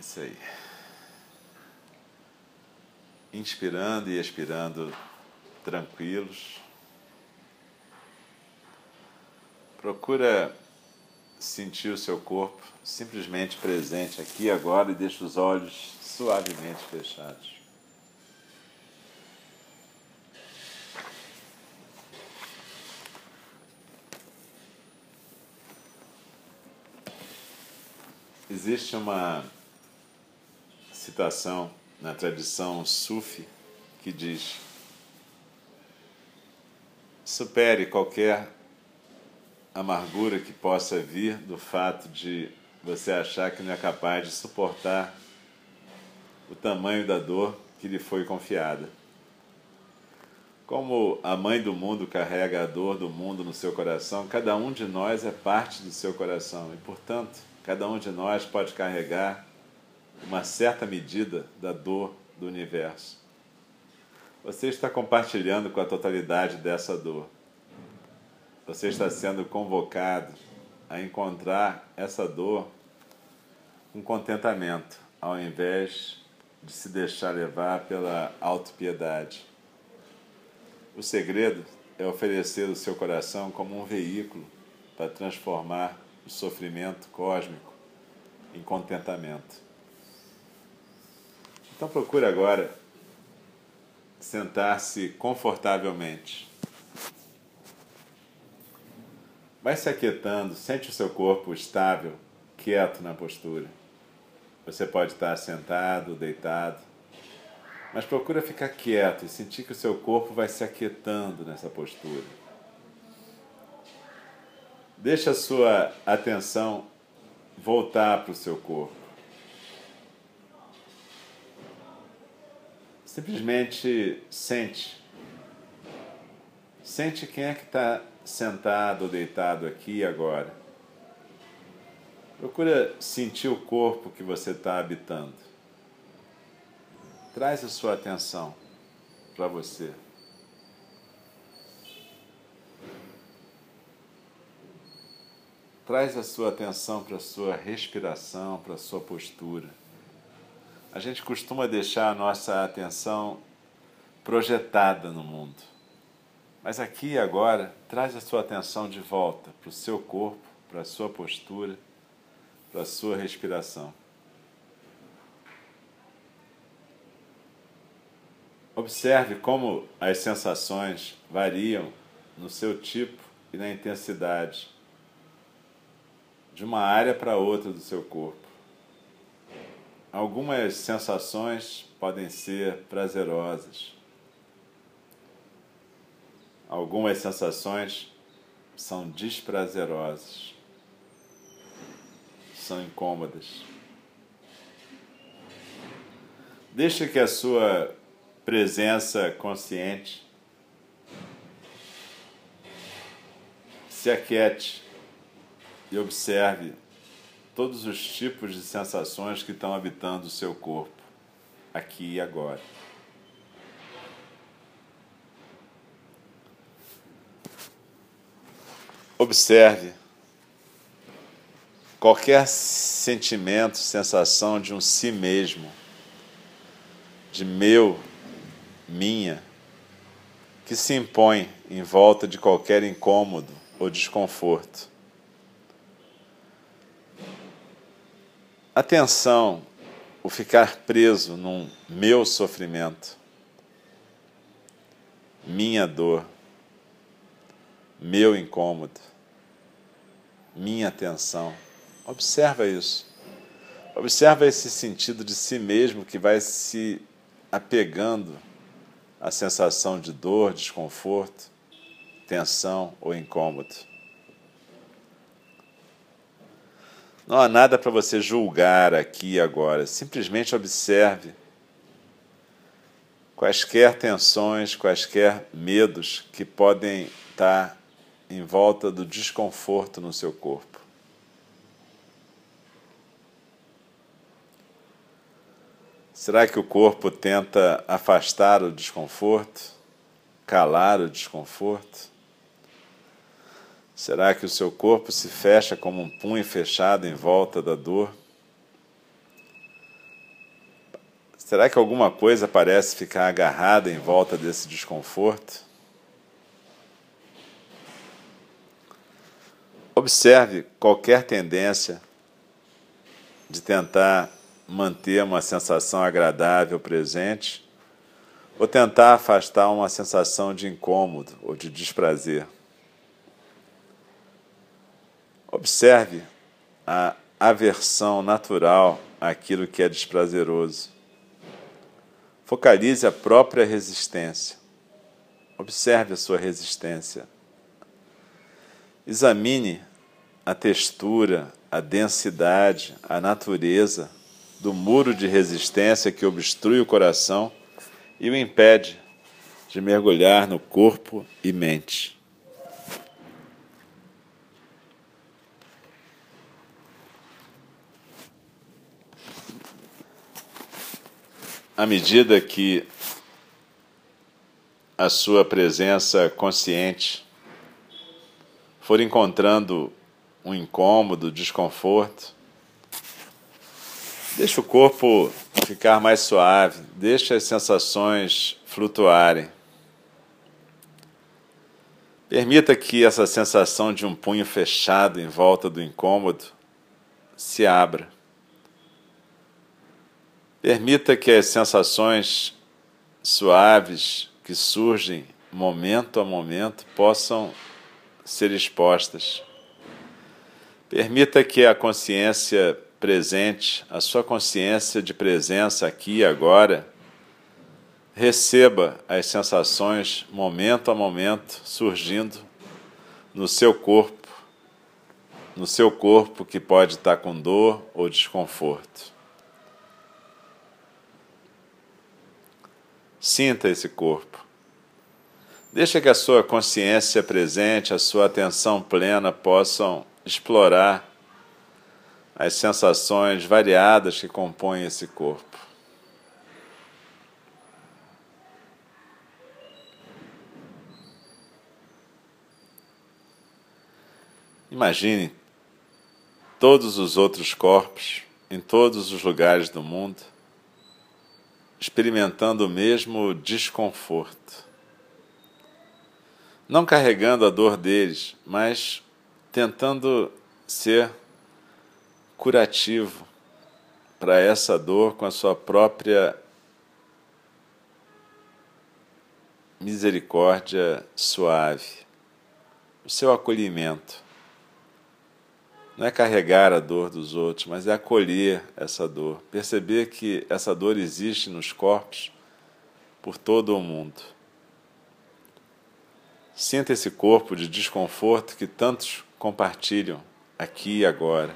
Isso aí. Inspirando e expirando tranquilos. Procura sentir o seu corpo simplesmente presente aqui agora e deixa os olhos suavemente fechados. Existe uma citação na tradição sufi que diz: supere qualquer amargura que possa vir do fato de você achar que não é capaz de suportar o tamanho da dor que lhe foi confiada. Como a mãe do mundo carrega a dor do mundo no seu coração, cada um de nós é parte do seu coração e, portanto, Cada um de nós pode carregar uma certa medida da dor do universo. Você está compartilhando com a totalidade dessa dor. Você está sendo convocado a encontrar essa dor com contentamento, ao invés de se deixar levar pela autopiedade. O segredo é oferecer o seu coração como um veículo para transformar o sofrimento cósmico em contentamento. Então procure agora sentar-se confortavelmente. Vai se aquietando, sente o seu corpo estável, quieto na postura. Você pode estar sentado, deitado, mas procura ficar quieto e sentir que o seu corpo vai se aquietando nessa postura. Deixa a sua atenção voltar para o seu corpo. Simplesmente sente. Sente quem é que está sentado ou deitado aqui agora. Procura sentir o corpo que você está habitando. Traz a sua atenção para você. Traz a sua atenção para a sua respiração, para a sua postura. A gente costuma deixar a nossa atenção projetada no mundo. Mas aqui e agora, traz a sua atenção de volta para o seu corpo, para a sua postura, para a sua respiração. Observe como as sensações variam no seu tipo e na intensidade de uma área para outra do seu corpo. Algumas sensações podem ser prazerosas. Algumas sensações são desprazerosas, são incômodas. Deixe que a sua presença consciente se aquiete e observe todos os tipos de sensações que estão habitando o seu corpo, aqui e agora. Observe qualquer sentimento, sensação de um si mesmo, de meu, minha, que se impõe em volta de qualquer incômodo ou desconforto. Atenção, o ficar preso num meu sofrimento, minha dor, meu incômodo, minha tensão. Observa isso. Observa esse sentido de si mesmo que vai se apegando à sensação de dor, desconforto, tensão ou incômodo. Não há nada para você julgar aqui e agora. Simplesmente observe quaisquer tensões, quaisquer medos que podem estar em volta do desconforto no seu corpo. Será que o corpo tenta afastar o desconforto, calar o desconforto? Será que o seu corpo se fecha como um punho fechado em volta da dor? Será que alguma coisa parece ficar agarrada em volta desse desconforto? Observe qualquer tendência de tentar manter uma sensação agradável presente ou tentar afastar uma sensação de incômodo ou de desprazer. Observe a aversão natural àquilo que é desprazeroso. Focalize a própria resistência. Observe a sua resistência. Examine a textura, a densidade, a natureza do muro de resistência que obstrui o coração e o impede de mergulhar no corpo e mente. À medida que a sua presença consciente for encontrando um incômodo, desconforto, deixe o corpo ficar mais suave, deixe as sensações flutuarem. Permita que essa sensação de um punho fechado em volta do incômodo se abra. Permita que as sensações suaves que surgem momento a momento possam ser expostas. Permita que a consciência presente, a sua consciência de presença aqui e agora, receba as sensações momento a momento surgindo no seu corpo, no seu corpo que pode estar com dor ou desconforto. Sinta esse corpo. Deixa que a sua consciência presente, a sua atenção plena possam explorar as sensações variadas que compõem esse corpo. Imagine todos os outros corpos em todos os lugares do mundo experimentando o mesmo desconforto. Não carregando a dor deles, mas tentando ser curativo para essa dor com a sua própria misericórdia suave, o seu acolhimento. Não é carregar a dor dos outros, mas é acolher essa dor, perceber que essa dor existe nos corpos por todo o mundo. Sinta esse corpo de desconforto que tantos compartilham aqui e agora.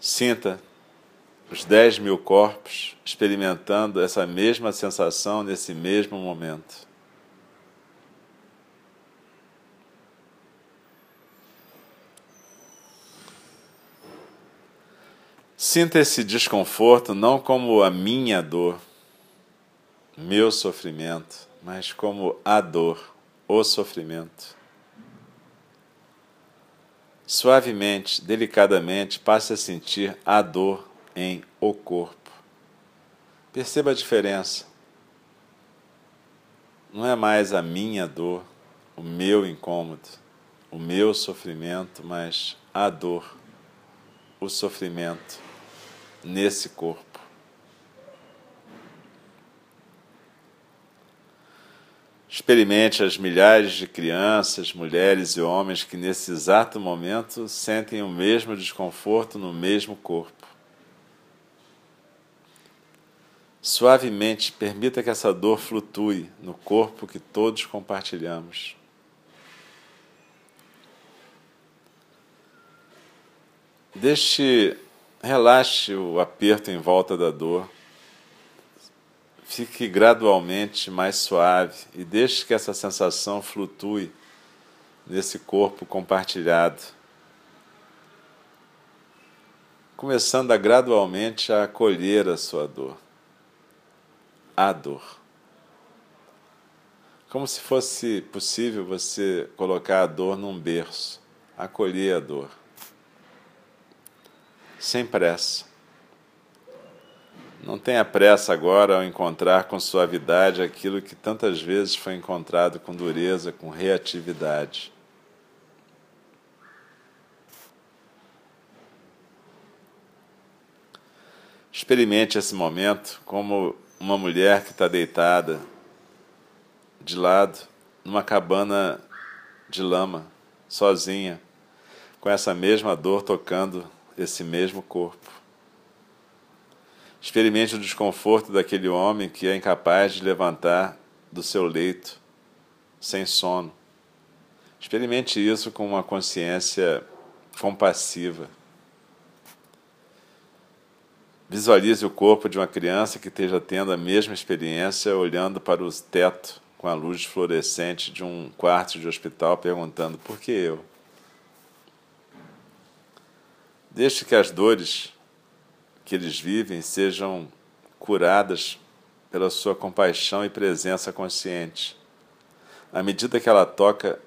Sinta os 10 mil corpos experimentando essa mesma sensação nesse mesmo momento. Sinta esse desconforto não como a minha dor, meu sofrimento, mas como a dor, o sofrimento. Suavemente, delicadamente, passe a sentir a dor em o corpo. Perceba a diferença. Não é mais a minha dor, o meu incômodo, o meu sofrimento, mas a dor, o sofrimento nesse corpo. Experimente as milhares de crianças, mulheres e homens que nesse exato momento sentem o mesmo desconforto no mesmo corpo. Suavemente permita que essa dor flutue no corpo que todos compartilhamos. Deixe, relaxe o aperto em volta da dor fique gradualmente mais suave e deixe que essa sensação flutue nesse corpo compartilhado. Começando a gradualmente a acolher a sua dor. A dor. Como se fosse possível você colocar a dor num berço, acolher a dor. Sem pressa Não tenha pressa agora ao encontrar com suavidade aquilo que tantas vezes foi encontrado com dureza, com reatividade. Experimente esse momento como uma mulher que está deitada de lado numa cabana de lama, sozinha, com essa mesma dor tocando esse mesmo corpo. Experimente o desconforto daquele homem que é incapaz de levantar do seu leito sem sono. Experimente isso com uma consciência compassiva. Visualize o corpo de uma criança que esteja tendo a mesma experiência olhando para o teto com a luz fluorescente de um quarto de hospital, perguntando: por que eu? Deixe que as dores que eles vivem sejam curadas pela sua compaixão e presença consciente. À medida que ela toca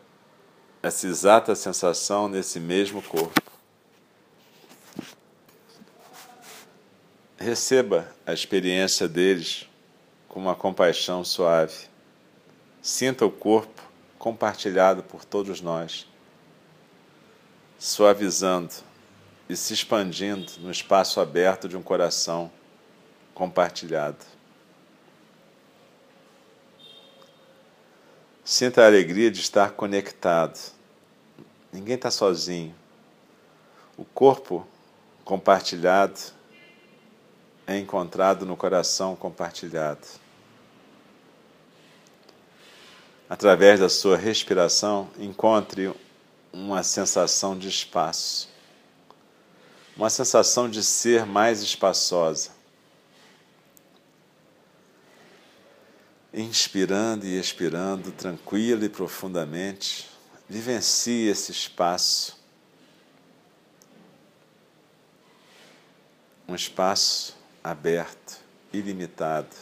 essa exata sensação nesse mesmo corpo. Receba a experiência deles com uma compaixão suave. Sinta o corpo compartilhado por todos nós, suavizando e se expandindo no espaço aberto de um coração compartilhado. Sinta a alegria de estar conectado. Ninguém está sozinho. O corpo compartilhado é encontrado no coração compartilhado. através da sua respiração, encontre uma sensação de espaço, uma sensação de ser mais espaçosa. Inspirando e expirando, tranquilo e profundamente, vivencie esse espaço. Um espaço aberto, ilimitado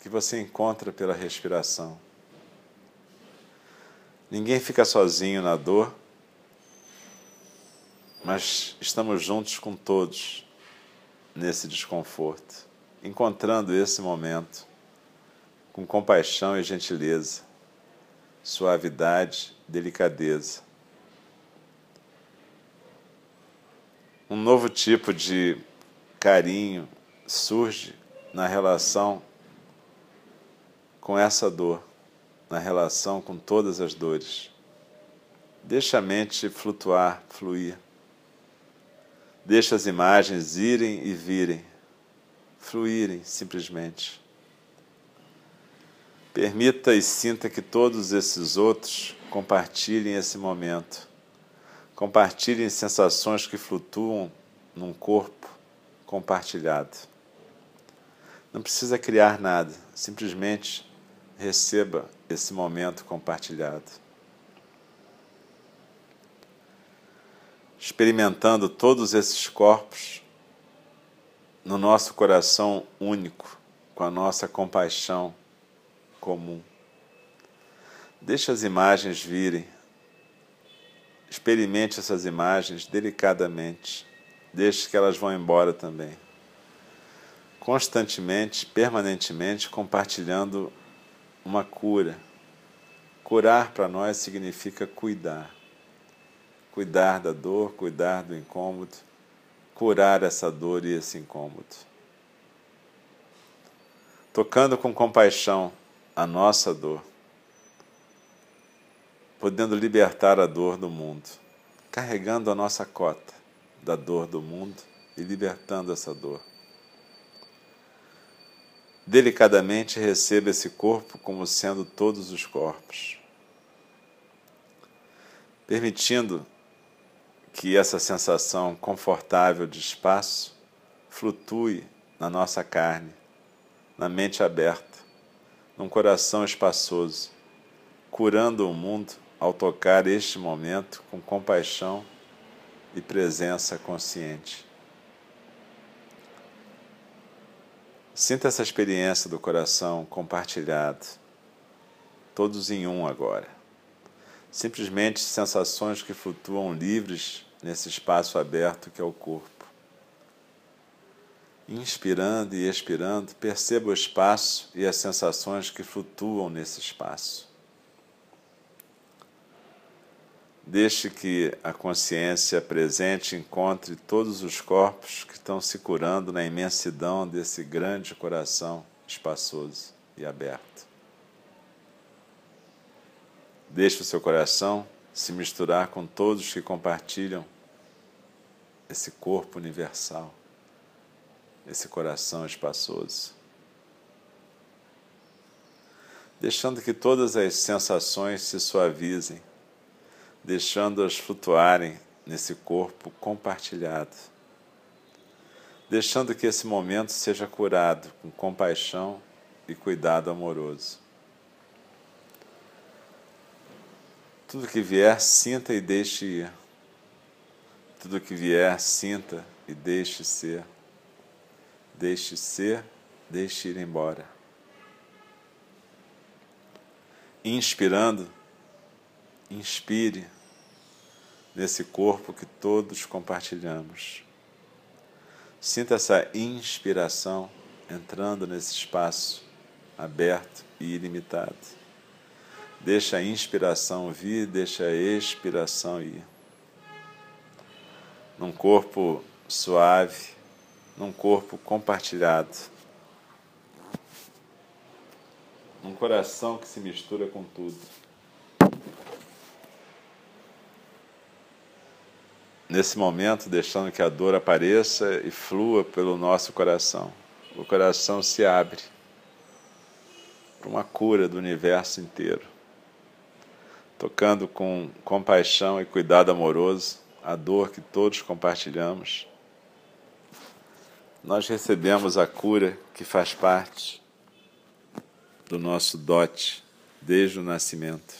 que você encontra pela respiração. Ninguém fica sozinho na dor, mas estamos juntos com todos nesse desconforto, encontrando esse momento com compaixão e gentileza, suavidade, delicadeza. Um novo tipo de carinho surge na relação com essa dor, na relação com todas as dores. Deixa a mente flutuar, fluir. Deixa as imagens irem e virem, fluírem simplesmente. Permita e sinta que todos esses outros compartilhem esse momento. Compartilhem sensações que flutuam num corpo compartilhado. Não precisa criar nada, simplesmente receba esse momento compartilhado. Experimentando todos esses corpos no nosso coração único, com a nossa compaixão comum. Deixe as imagens virem. Experimente essas imagens delicadamente. Deixe que elas vão embora também. Constantemente, permanentemente compartilhando uma cura. Curar para nós significa cuidar. Cuidar da dor, cuidar do incômodo, curar essa dor e esse incômodo. Tocando com compaixão a nossa dor, podendo libertar a dor do mundo, carregando a nossa cota da dor do mundo e libertando essa dor. Delicadamente receba esse corpo como sendo todos os corpos, permitindo que essa sensação confortável de espaço flutue na nossa carne, na mente aberta, num coração espaçoso, curando o mundo ao tocar este momento com compaixão e presença consciente. Sinta essa experiência do coração compartilhado, todos em um agora. Simplesmente sensações que flutuam livres nesse espaço aberto que é o corpo. Inspirando e expirando, perceba o espaço e as sensações que flutuam nesse espaço. Deixe que a consciência presente encontre todos os corpos que estão se curando na imensidão desse grande coração espaçoso e aberto. Deixe o seu coração se misturar com todos que compartilham esse corpo universal, esse coração espaçoso. Deixando que todas as sensações se suavizem deixando-as flutuarem nesse corpo compartilhado, deixando que esse momento seja curado com compaixão e cuidado amoroso. Tudo que vier, sinta e deixe ir. Tudo que vier, sinta e deixe ser. Deixe ser, deixe ir embora. Inspirando, inspire nesse corpo que todos compartilhamos. Sinta essa inspiração entrando nesse espaço aberto e ilimitado. Deixa a inspiração vir, deixa a expiração ir. Num corpo suave, num corpo compartilhado. Num coração que se mistura com tudo. nesse momento, deixando que a dor apareça e flua pelo nosso coração. O coração se abre para uma cura do universo inteiro, tocando com compaixão e cuidado amoroso a dor que todos compartilhamos. Nós recebemos a cura que faz parte do nosso dote desde o nascimento.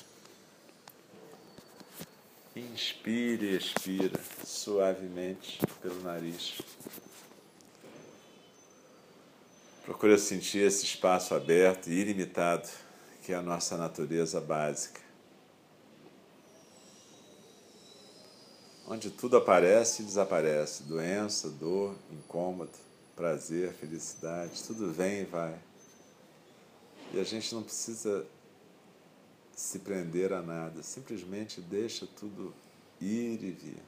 Inspire e expira suavemente pelo nariz. Procura sentir esse espaço aberto e ilimitado que é a nossa natureza básica. Onde tudo aparece e desaparece doença, dor, incômodo, prazer, felicidade tudo vem e vai. E a gente não precisa se prender a nada, simplesmente deixa tudo ir e vir,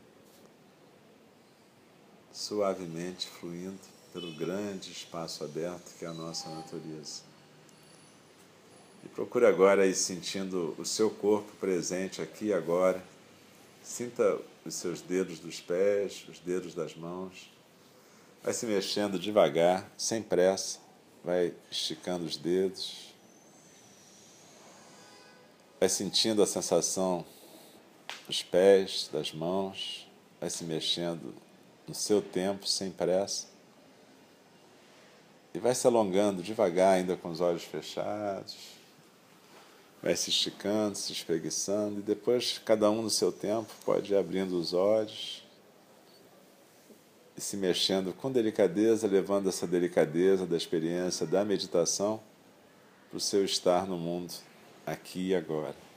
suavemente fluindo pelo grande espaço aberto que é a nossa natureza. E procure agora ir sentindo o seu corpo presente aqui e agora. Sinta os seus dedos dos pés, os dedos das mãos. Vai se mexendo devagar, sem pressa. Vai esticando os dedos, Vai sentindo a sensação dos pés, das mãos, vai se mexendo no seu tempo, sem pressa. E vai se alongando devagar, ainda com os olhos fechados. Vai se esticando, se espreguiçando, e depois, cada um no seu tempo, pode ir abrindo os olhos e se mexendo com delicadeza, levando essa delicadeza da experiência da meditação para o seu estar no mundo aqui e agora.